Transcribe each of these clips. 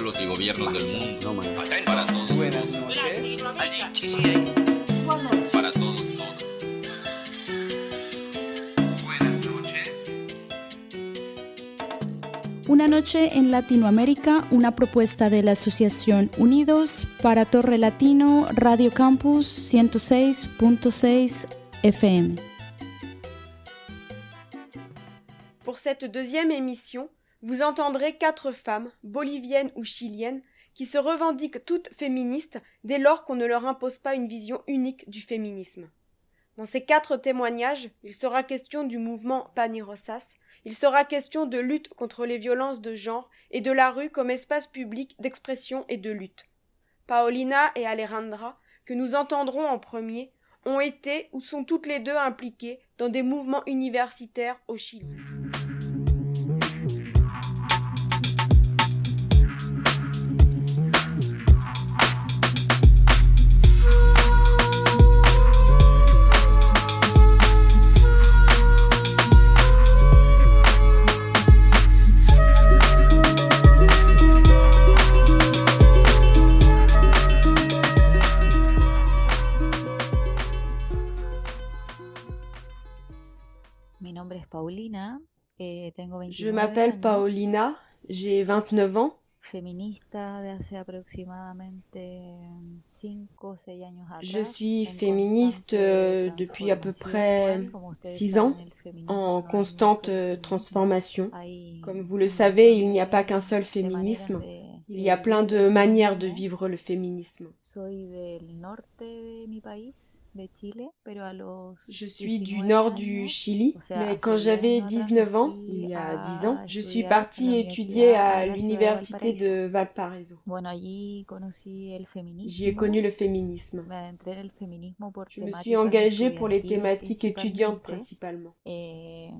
pueblos y gobiernos del mundo. Para todos. Buenas noches. Para todos, todos. Buenas noches. Una noche en Latinoamérica, una propuesta de la Asociación Unidos para Torre Latino Radio Campus 106.6 FM. Pour cette deuxième émission, vous entendrez quatre femmes, boliviennes ou chiliennes, qui se revendiquent toutes féministes dès lors qu'on ne leur impose pas une vision unique du féminisme. Dans ces quatre témoignages, il sera question du mouvement Panirosas, il sera question de lutte contre les violences de genre et de la rue comme espace public d'expression et de lutte. Paolina et Alejandra, que nous entendrons en premier, ont été ou sont toutes les deux impliquées dans des mouvements universitaires au Chili. Je m'appelle años, Paolina, j'ai 29 ans. feminista de hace aproximadamente 5 o 6 años atrás. Je suis féministe euh, depuis à peu près transformación. Como ustedes 6 saben, ans, en constante euh, transformation. Comme vous le savez, il n'y a pas qu'un seul féminisme. Il y a plein de manières de vivre le féminisme. De Chile, pero a los Je suis du 19 nord du Chili, mais quand 10 j'avais años atrás 19 me ans, il y a a 10 ans, je suis partie étudier à l'université de Valparaiso. J'y ai connu le féminisme. Je me suis engagée pour les thématiques étudiantes principalement. Eh,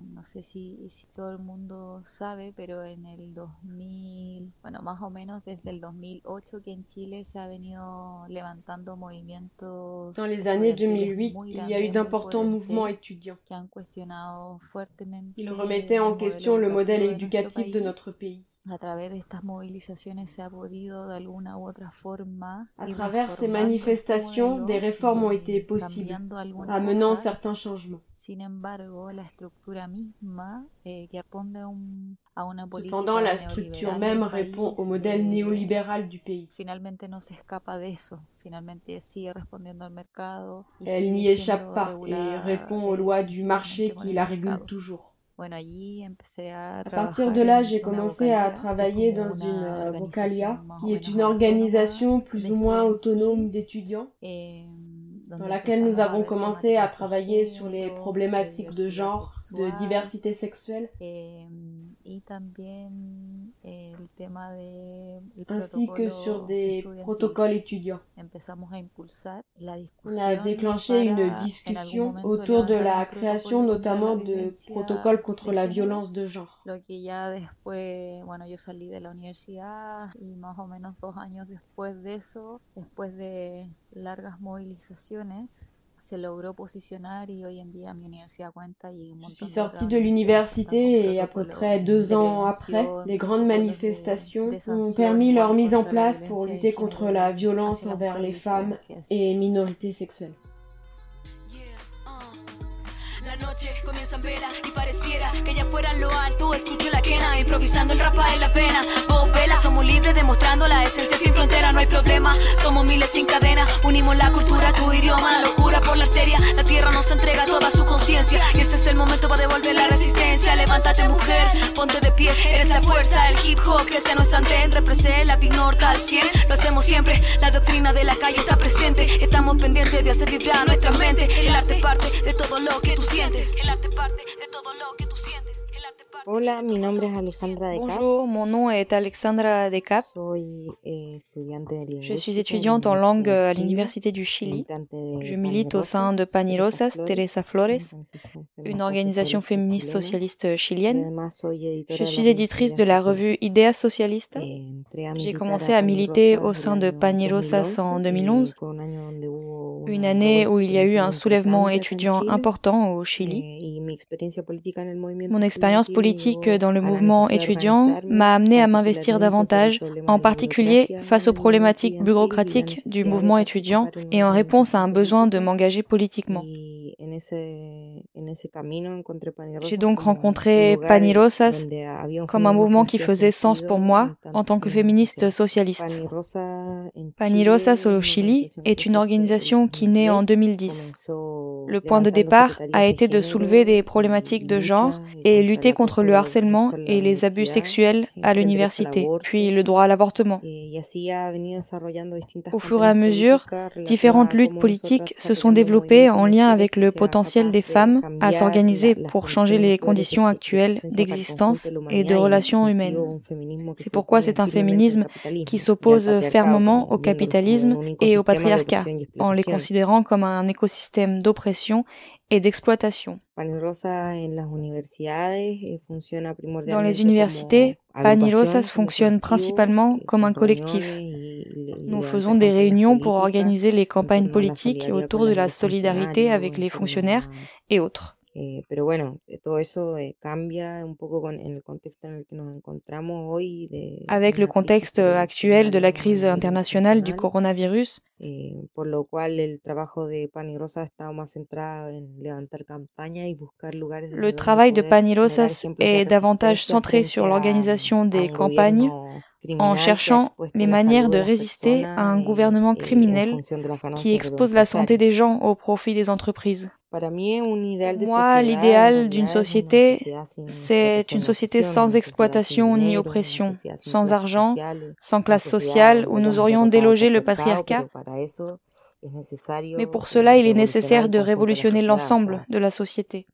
en el 2000, bueno, más o menos desde el 2008 que en Chile se ha venido levantando movimientos Dans les années 2008, muy il y a eu d'importants mouvements étudiants. Ils remettaient en question le modèle éducatif de notre pays. A través de estas movilizaciones se ha podido de alguna u otra forma À travers ces manifestations, des réformes ont été possibles, amenant cosas. certains changements. Sin embargo, la estructura misma eh, que responde a, un- a una política Cependant, la structure même répond au modèle néolibéral du pays. Finalmente no se escapa de eso. Finalmente sigue respondiendo al mercado. y Elle n'y échappe pas et répond aux lois du marché qui la mercado. toujours. Bueno, allí empecé a À partir de là, j'ai commencé à travailler dans une euh, Vocalia, qui est une organisation plus ou moins autonome d'étudiants, dans laquelle nous avons commencé à travailler sur les problématiques de genre, de diversité sexuelle, también el tema de el ainsi que sur des protocoles étudiants. On a déclenché une discussion autour de la création notamment de protocoles contre la violence de genre. Se logró posicionar y hoy en día mi universidad cuenta y un Je suis sortie de l'université et à peu près deux de ans après, les grandes manifestations de ont permis leur mise en place pour lutter contre la violence envers les femmes et minorités sexuelles. La noche comienza en vela y pareciera que ya fuera lo alto. Escucho la quena improvisando el rapa en la pena. Somos libres demostrando la esencia sin frontera, no hay problema. Somos miles sin cadena, unimos la cultura, tu idioma, la locura por la arteria. La tierra nos entrega toda su conciencia y este es el momento para devolver la resistencia. Levántate mujer, ponte de pie, eres la fuerza. El hip hop crece nuestra antena, representa la Big North al 100. Lo hacemos siempre, la doctrina de la calle está presente. Estamos pendientes de hacer vibrar nuestra mente. El arte parte de todo lo que tú sientes. El arte parte de todo lo que tú sientes. Hola, mi nombre es Alejandra de Cap. Bonjour, mon nom est Alexandra Decap. Eh, Je suis étudiante en langue à l'Université du Chili. Je milite au sein de Panirosas Teresa Flores, une organisation féministe socialiste chilienne. Je suis éditrice de la revue Idea Socialista. J'ai commencé à militer au sein de Panirosas en 2011, une année où il y a eu un soulèvement étudiant important au Chili. Mon expérience politique dans le mouvement étudiant m'a amené à m'investir davantage, en particulier face aux problématiques bureaucratiques du mouvement étudiant et en réponse à un besoin de m'engager politiquement. J'ai donc rencontré Panirosas comme un mouvement qui faisait sens pour moi en tant que féministe socialiste. Panirosas au Chili est une organisation qui naît en 2010. Le point de départ a été de soulever des problématiques de genre et lutter contre le harcèlement et les abus sexuels à l'université, puis le droit à l'avortement. Au fur et à mesure, différentes luttes politiques se sont développées en lien avec le potentiel des femmes à s'organiser pour changer les conditions actuelles d'existence et de relations humaines. C'est pourquoi c'est un féminisme qui s'oppose fermement au capitalisme et au patriarcat, en les considérant comme un écosystème d'oppression et d'exploitation. Dans les universités, Panirosas fonctionne principalement comme un collectif. Nous faisons des réunions pour organiser les campagnes politiques autour de la solidarité avec les fonctionnaires et autres. Eh, pero bueno, todo eso eh, cambia un poco con, en el contexto en el que nos encontramos hoy. De, Avec le contexte actuel de la crise internationale du coronavirus. Eh, por lo cual el trabajo de Pan y Rosa ha estado más centrado en levantar campañas y buscar lugares. Le travail de Pan y Rosas est davantage centré sur l'organisation des campagnes en cherchant les manières de résister à un gouvernement criminel qui expose la santé des gens au profit des entreprises. Moi, l'idéal d'une société, c'est une société sans exploitation ni oppression, sans argent, sans classe sociale, où nous aurions délogé le patriarcat. Mais pour cela, il est nécessaire de révolutionner l'ensemble de la société.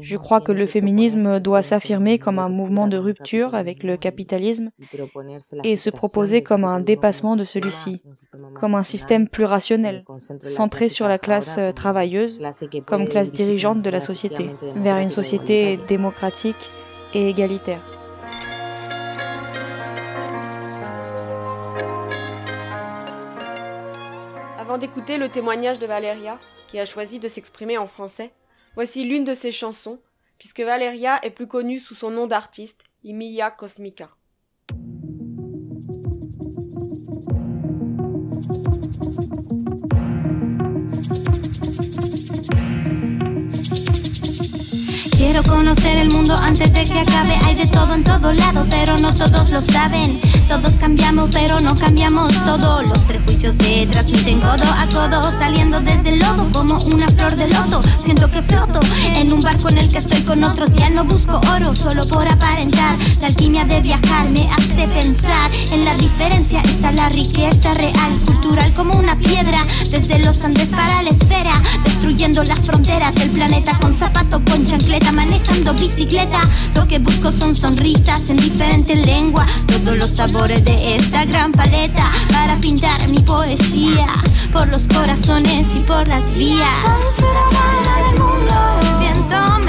Je crois que le féminisme doit s'affirmer comme un mouvement de rupture avec le capitalisme et se proposer comme un dépassement de celui-ci, comme un système plus rationnel, centré sur la classe travailleuse comme classe dirigeante de la société, vers une société démocratique et égalitaire. Avant d'écouter le témoignage de Valéria, qui a choisi de s'exprimer en français, Voici l'une de ses chansons, puisque Valeria est plus connue sous son nom d'artiste, Emilia Cosmica. Quiero conocer el mundo antes de que acabe. Hay de todo en todo lado, pero no todos lo saben. Todos cambiamos, pero no cambiamos todo. Los prejuicios se transmiten codo a codo, saliendo desde el lodo como una flor de loto. Siento que floto en un barco en el que estoy con otros. Ya no busco oro solo por aparentar. La alquimia de viajar me hace pensar. En la diferencia está la riqueza real, cultural como una piedra. Desde los Andes para la esfera, destruyendo las fronteras del planeta con zapato, con chancleta, manejando bicicleta. Lo que busco son sonrisas en diferente lengua. Todos los sabores de esta gran paleta para pintar mi poesía por los corazones y por las vías. Soy del mundo, viento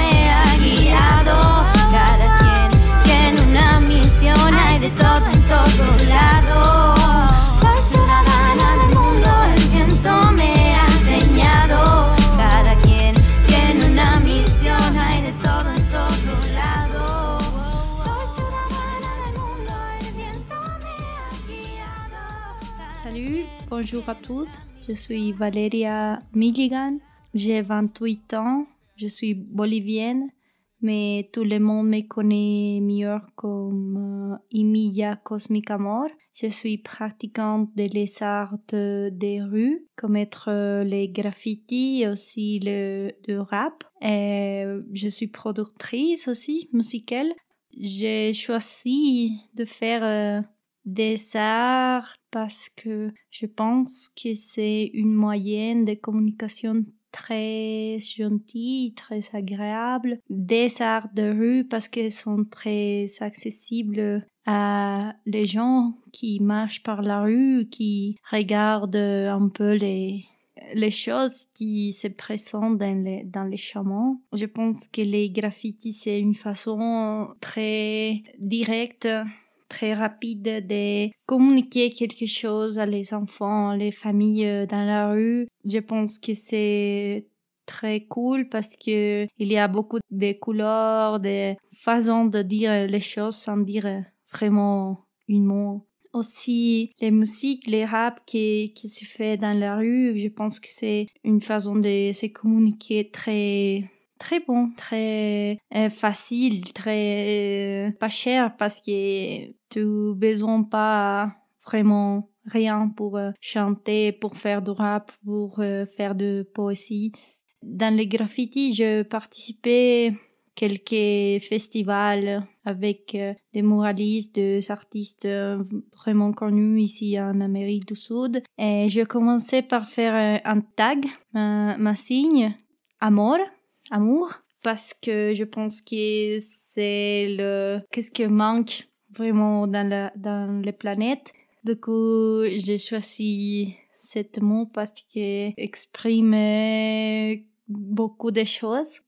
Bonjour à tous, je suis Valeria Milligan, j'ai 28 ans, je suis bolivienne, mais tout le monde me connaît mieux comme euh, Emilia Cosmic Amor. Je suis pratiquante de les arts des rues, comme être euh, les graffitis, aussi le, rap. Et je suis productrice aussi musicale. J'ai choisi de faire euh, des arts parce que je pense que c'est une moyenne de communication très gentille, très agréable. Des arts de rue parce qu'elles sont très accessibles à les gens qui marchent par la rue, qui regardent un peu les, les choses qui se présentent dans les, dans les chemins. Je pense que les graffitis, c'est une façon très directe très rapide de communiquer quelque chose à les enfants, les familles euh, dans la rue. Je pense que c'est très cool parce que il y a beaucoup de couleurs, de façons de dire les choses sans dire vraiment une mot. Aussi, les musiques, les rap qui, qui se fait dans la rue, je pense que c'est une façon de se communiquer très très bon, très euh, facile, très euh, pas cher parce que tu besoin pas vraiment rien pour euh, chanter, pour faire du rap, pour faire de poésie. Dans les graffitis, je participais quelques festivals avec des muralistes, des artistes vraiment connus ici en Amérique du Sud. Et je commençais par faire un tag, ma signe, Amor, amour parce que je pense que c'est le qu'est-ce qui manque vraiment dans la dans les planètes. Du coup, j'ai choisi cet mot parce qu'il exprime beaucoup de choses.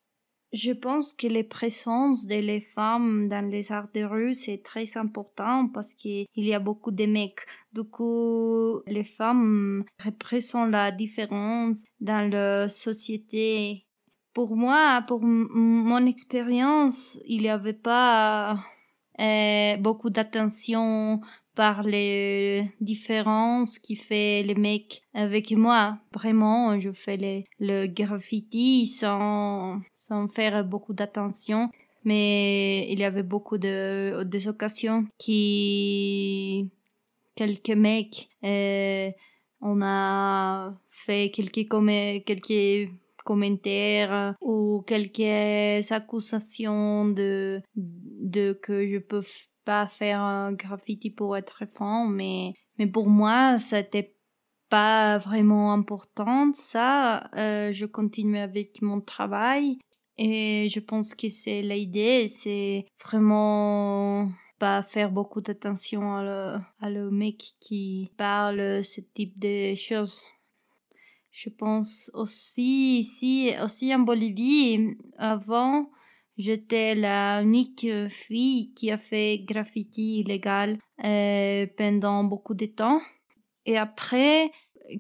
Je pense que la présence des femmes dans les arts de rue, c'est très important parce qu'il y a beaucoup de mecs. Du coup, les femmes représentent la différence dans la société pour moi, pour mon expérience, il n'y avait pas euh, beaucoup d'attention par les différences qui fait les mecs avec moi. Vraiment, je fais le graffiti sans, sans faire beaucoup d'attention. Mais il y avait beaucoup de, des occasions qui, quelques mecs, euh, on a fait quelques, quelques commentaires ou quelques accusations de, de que je peux pas faire un graffiti pour être fan, mais, mais pour moi, c'était pas vraiment important. Ça, euh, je continue avec mon travail et je pense que c'est l'idée, c'est vraiment pas faire beaucoup d'attention à le, à le mec qui parle ce type de choses. Je pense aussi ici, aussi en Bolivie, avant, j'étais la unique fille qui a fait graffiti illégal euh, pendant beaucoup de temps. Et après,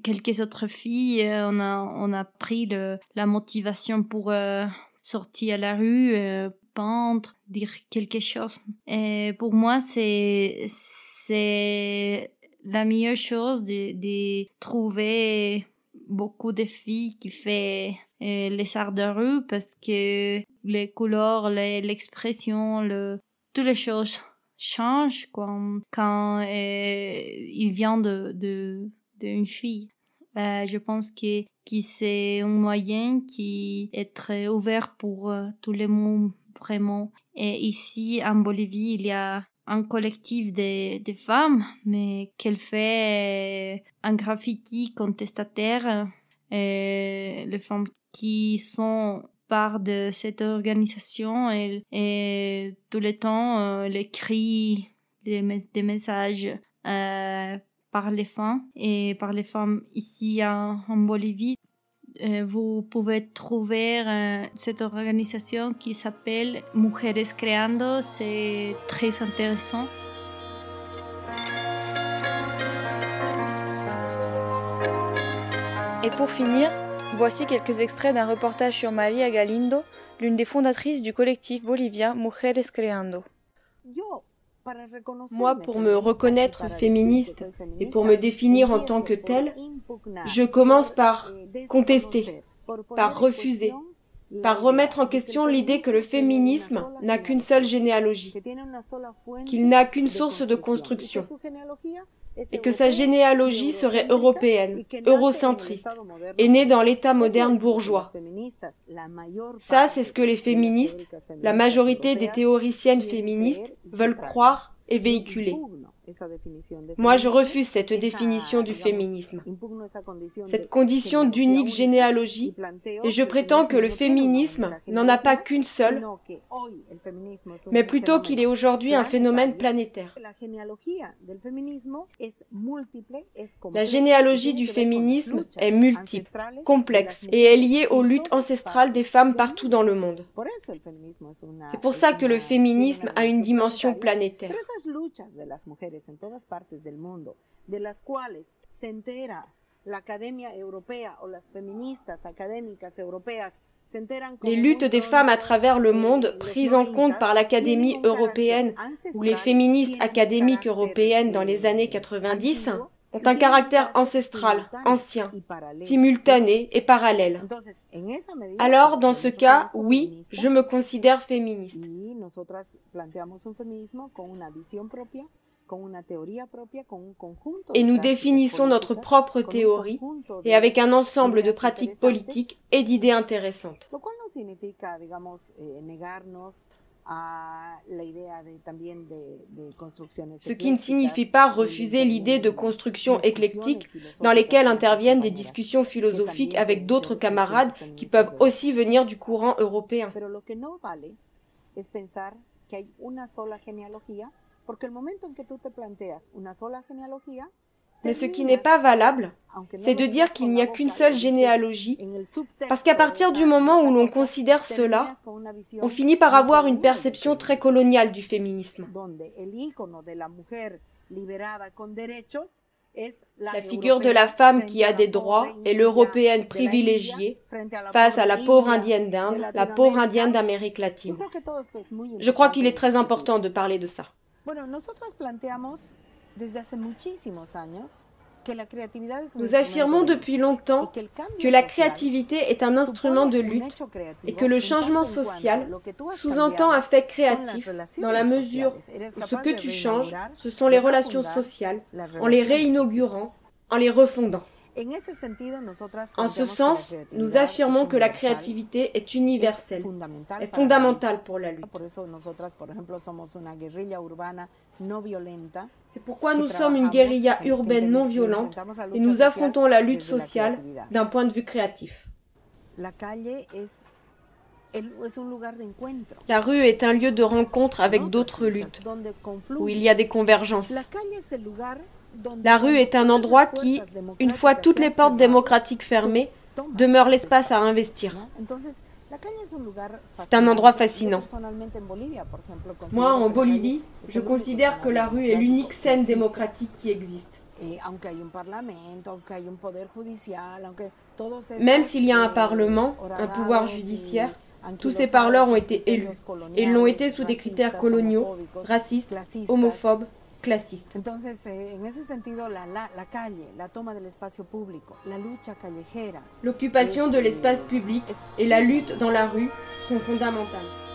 quelques autres filles, euh, on a, on a pris le, la motivation pour euh, sortir à la rue, euh, peindre, dire quelque chose. Et pour moi, c'est, c'est la meilleure chose de, de trouver beaucoup de filles qui fait euh, les arts de rue parce que les couleurs, l'expression, le, toutes les choses changent quand, quand euh, il vient de, de, d'une fille. Euh, je pense que, que c'est un moyen qui est très ouvert pour tous les monde vraiment. Et ici, en Bolivie, il y a un collectif de, de femmes, mais qu'elle fait un graffiti contestataire. Et les femmes qui sont part de cette organisation et, et tout le temps euh, elle écrit des, des messages euh, par les femmes et par les femmes ici en, en Bolivie euh, vous pouvez trouver euh, cette organisation qui s'appelle Mujeres Creando. C'est très intéressant. Et pour finir, voici quelques extraits d'un reportage sur Maria Galindo, l'une des fondatrices du collectif bolivien Mujeres Creando. Moi, pour me reconnaître féministe et pour me définir en tant que telle, je commence par contester, par refuser, par remettre en question l'idée que le féminisme n'a qu'une seule généalogie, qu'il n'a qu'une source de construction, et que sa généalogie serait européenne, eurocentriste, et née dans l'État moderne bourgeois. Ça, c'est ce que les féministes, la majorité des théoriciennes féministes, veulent croire et véhiculer. Moi, je refuse cette définition du féminisme, cette condition d'unique généalogie, et je prétends que le féminisme n'en a pas qu'une seule, mais plutôt qu'il est aujourd'hui un phénomène planétaire. La généalogie du féminisme est multiple, complexe, et est liée aux luttes ancestrales des femmes partout dans le monde. C'est pour ça que le féminisme a une dimension planétaire Les luttes des femmes à travers le monde, prises en compte par l'Académie européenne ou les féministes académiques européennes dans les années 90, ont un caractère ancestral, ancien, simultané et parallèle. Alors, dans ce cas, oui, je me considère féministe. Et nous définissons notre propre théorie et avec un ensemble de pratiques politiques et d'idées intéressantes. Ce qui ne signifie pas refuser l'idée de construction éclectique dans lesquelles interviennent des discussions philosophiques avec d'autres camarades qui peuvent aussi venir du courant européen. Mais ce qui n'est pas valable, c'est de dire qu'il n'y a qu'une seule généalogie, parce qu'à partir du moment où l'on considère cela, on finit par avoir une perception très coloniale du féminisme. La figure de la femme qui a des droits est l'européenne privilégiée face à la pauvre indienne d'Inde, la pauvre indienne d'Amérique latine. Je crois qu'il est très important de parler de ça. Nous affirmons depuis longtemps que la créativité est un instrument de lutte et que le changement social sous-entend un fait créatif dans la mesure où ce que tu changes, ce sont les relations sociales, en les réinaugurant, en les refondant. En ce sens, nous affirmons que la créativité est universelle, est fondamentale pour la lutte. C'est pourquoi nous sommes une guérilla urbaine non violente et nous affrontons la lutte sociale d'un point de vue créatif. La rue est un lieu de rencontre avec d'autres luttes, où il y a des convergences. La rue est un endroit qui, une fois toutes les portes démocratiques fermées, demeure l'espace à investir. C'est un endroit fascinant. Moi, en Bolivie, je considère que la rue est l'unique scène démocratique qui existe. Même s'il y a un parlement, un pouvoir judiciaire, tous ces parleurs ont été élus. Et ils l'ont été sous des critères coloniaux, racistes, homophobes, L'occupation de l'espace public et la lutte dans la rue sont fondamentales.